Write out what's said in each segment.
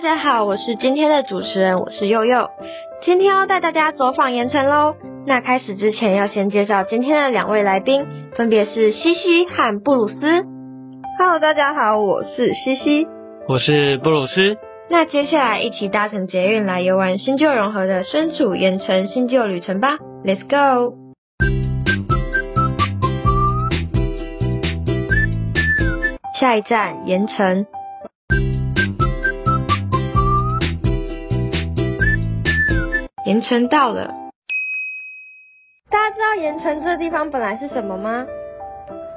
大家好，我是今天的主持人，我是佑佑。今天要带大家走访盐城喽。那开始之前要先介绍今天的两位来宾，分别是西西和布鲁斯。Hello，大家好，我是西西，我是布鲁斯。那接下来一起搭乘捷运来游玩新旧融合的身处盐城新旧旅程吧，Let's go！下一站盐城。盐城到了，大家知道盐城这地方本来是什么吗？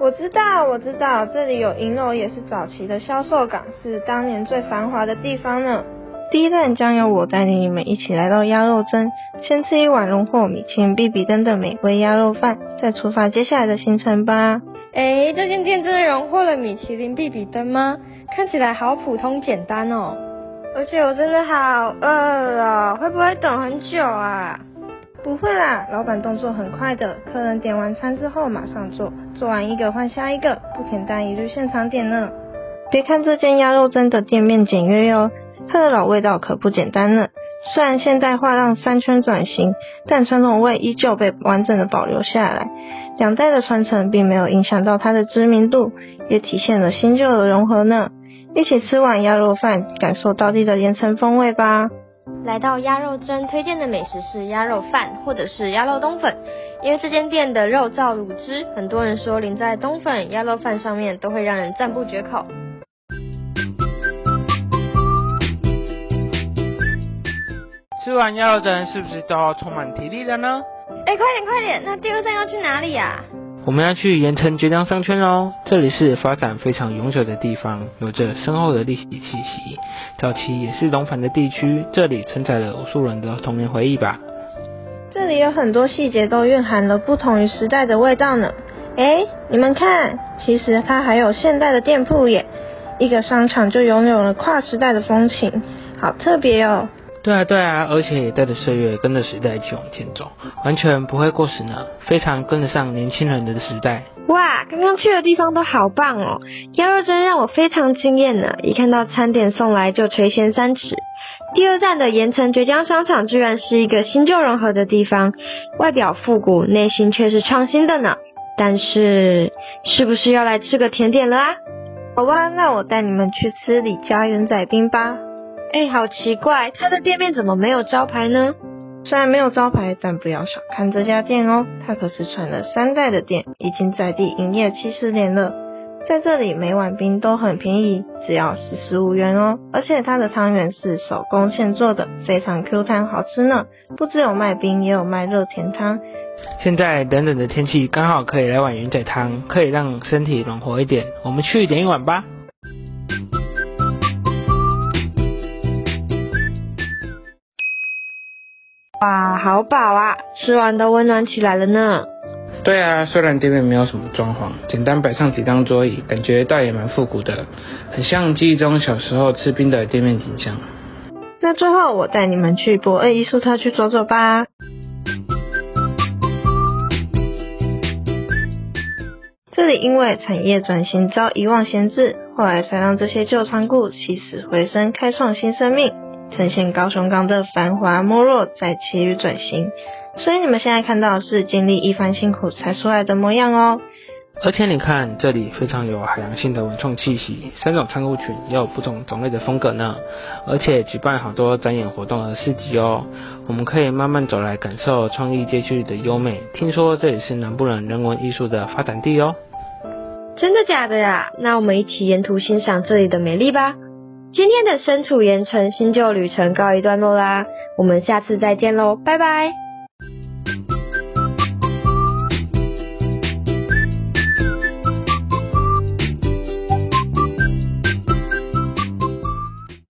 我知道，我知道，这里有银楼，也是早期的销售港，是当年最繁华的地方呢。第一站将由我带领你们一起来到鸭肉珍，先吃一碗荣获米其林必比登的美味鸭肉饭，再出发接下来的行程吧。哎，这间店真的荣获了米其林必比登吗？看起来好普通简单哦。而且我真的好饿啊，会不会等很久啊？不会啦，老板动作很快的，客人点完餐之后马上做，做完一个换下一个，不简单，一律现场点呢。别看这间鸭肉蒸的店面简约哟，它的老味道可不简单呢。虽然现代化让三圈转型，但传统味依旧被完整的保留下来。两代的传承并没有影响到它的知名度，也体现了新旧的融合呢。一起吃碗鸭肉饭，感受当地的盐城风味吧。来到鸭肉珍推荐的美食是鸭肉饭或者是鸭肉冬粉，因为这间店的肉燥卤汁，很多人说淋在冬粉、鸭肉饭上面都会让人赞不绝口。吃完鸭肉蒸是不是都要充满体力了呢？哎，快点快点，那第二站要去哪里呀？我们要去盐城绝江商圈哦，这里是发展非常永久的地方，有着深厚的历史气息。早期也是龙繁的地区，这里承载了无数人的童年回忆吧。这里有很多细节都蕴含了不同于时代的味道呢。哎，你们看，其实它还有现代的店铺耶，一个商场就拥有了跨时代的风情，好特别哦。对啊，对啊，而且也带着岁月，跟着时代一起往前走，完全不会过时呢，非常跟得上年轻人的时代。哇，刚刚去的地方都好棒哦，鸭肉真让我非常惊艳呢，一看到餐点送来就垂涎三尺。第二站的盐城绝江商场居然是一个新旧融合的地方，外表复古，内心却是创新的呢。但是，是不是要来吃个甜点了啊？好吧，那我带你们去吃李家元仔冰吧。哎，好奇怪，他的店面怎么没有招牌呢？虽然没有招牌，但不要小看这家店哦，它可是传了三代的店，已经在地营业七十年了。在这里每碗冰都很便宜，只要十十五元哦。而且它的汤圆是手工现做的，非常 Q 弹好吃呢。不只有卖冰，也有卖热甜汤。现在冷冷的天气，刚好可以来碗云仔汤，可以让身体暖和一点。我们去点一碗吧。好饱啊！吃完都温暖起来了呢。对啊，虽然店面没有什么装潢，简单摆上几张桌椅，感觉倒也蛮复古的，很像记忆中小时候吃冰的店面景象。那最后我带你们去博二艺术特区走走吧。这里因为产业转型遭遗忘闲置，后来才让这些旧仓库起死回生，开创新生命。呈现高雄港的繁华没落，在其余转型，所以你们现在看到的是经历一番辛苦才出来的模样哦。而且你看，这里非常有海洋性的文创气息，三种仓库群也有不同种类的风格呢。而且举办好多展演活动和市集哦，我们可以慢慢走来感受创意街区的优美。听说这里是南部人人文艺术的发展地哦。真的假的呀？那我们一起沿途欣赏这里的美丽吧。今天的身处盐城新旧旅程告一段落啦，我们下次再见喽，拜拜。